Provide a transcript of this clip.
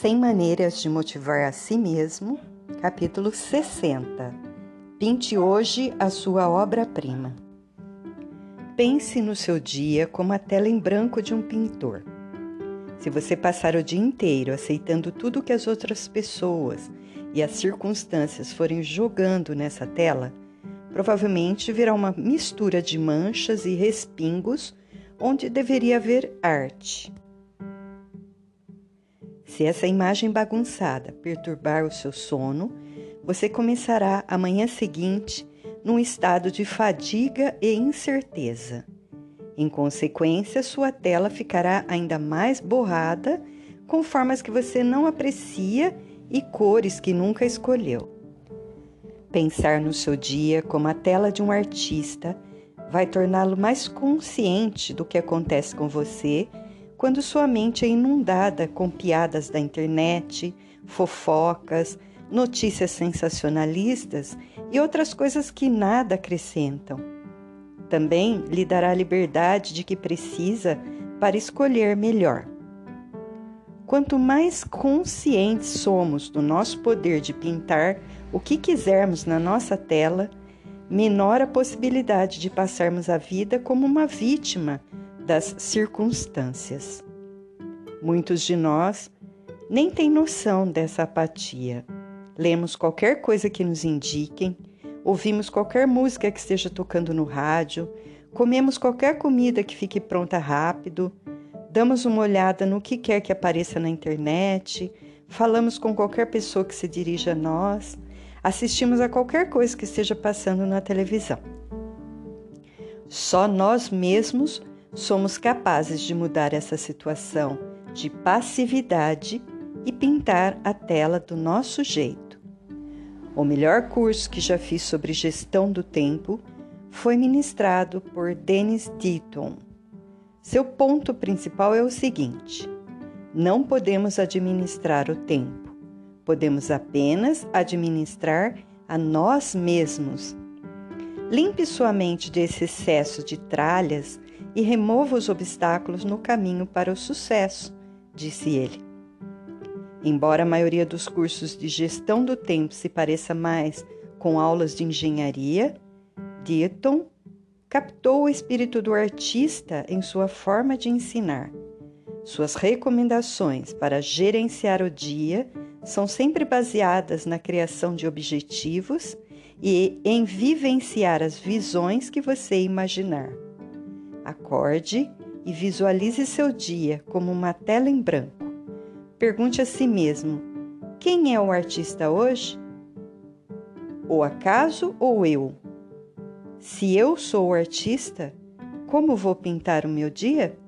100 maneiras de motivar a si mesmo, capítulo 60. Pinte hoje a sua obra-prima. Pense no seu dia como a tela em branco de um pintor. Se você passar o dia inteiro aceitando tudo que as outras pessoas e as circunstâncias forem jogando nessa tela, provavelmente virá uma mistura de manchas e respingos onde deveria haver arte. Se essa imagem bagunçada perturbar o seu sono, você começará a manhã seguinte num estado de fadiga e incerteza. Em consequência, sua tela ficará ainda mais borrada, com formas que você não aprecia e cores que nunca escolheu. Pensar no seu dia como a tela de um artista vai torná-lo mais consciente do que acontece com você quando sua mente é inundada com piadas da internet, fofocas, notícias sensacionalistas e outras coisas que nada acrescentam. Também lhe dará a liberdade de que precisa para escolher melhor. Quanto mais conscientes somos do nosso poder de pintar o que quisermos na nossa tela, menor a possibilidade de passarmos a vida como uma vítima das circunstâncias. Muitos de nós nem têm noção dessa apatia. Lemos qualquer coisa que nos indiquem, ouvimos qualquer música que esteja tocando no rádio, comemos qualquer comida que fique pronta rápido, damos uma olhada no que quer que apareça na internet, falamos com qualquer pessoa que se dirija a nós, assistimos a qualquer coisa que esteja passando na televisão. Só nós mesmos somos capazes de mudar essa situação de passividade e pintar a tela do nosso jeito. O melhor curso que já fiz sobre gestão do tempo foi ministrado por Dennis Deaton. Seu ponto principal é o seguinte: não podemos administrar o tempo, podemos apenas administrar a nós mesmos. Limpe sua mente desse excesso de tralhas e remova os obstáculos no caminho para o sucesso, disse ele. Embora a maioria dos cursos de gestão do tempo se pareça mais com aulas de engenharia, Dieton captou o espírito do artista em sua forma de ensinar. Suas recomendações para gerenciar o dia são sempre baseadas na criação de objetivos e em vivenciar as visões que você imaginar. Acorde e visualize seu dia como uma tela em branco. Pergunte a si mesmo: quem é o artista hoje? O acaso ou eu? Se eu sou o artista, como vou pintar o meu dia?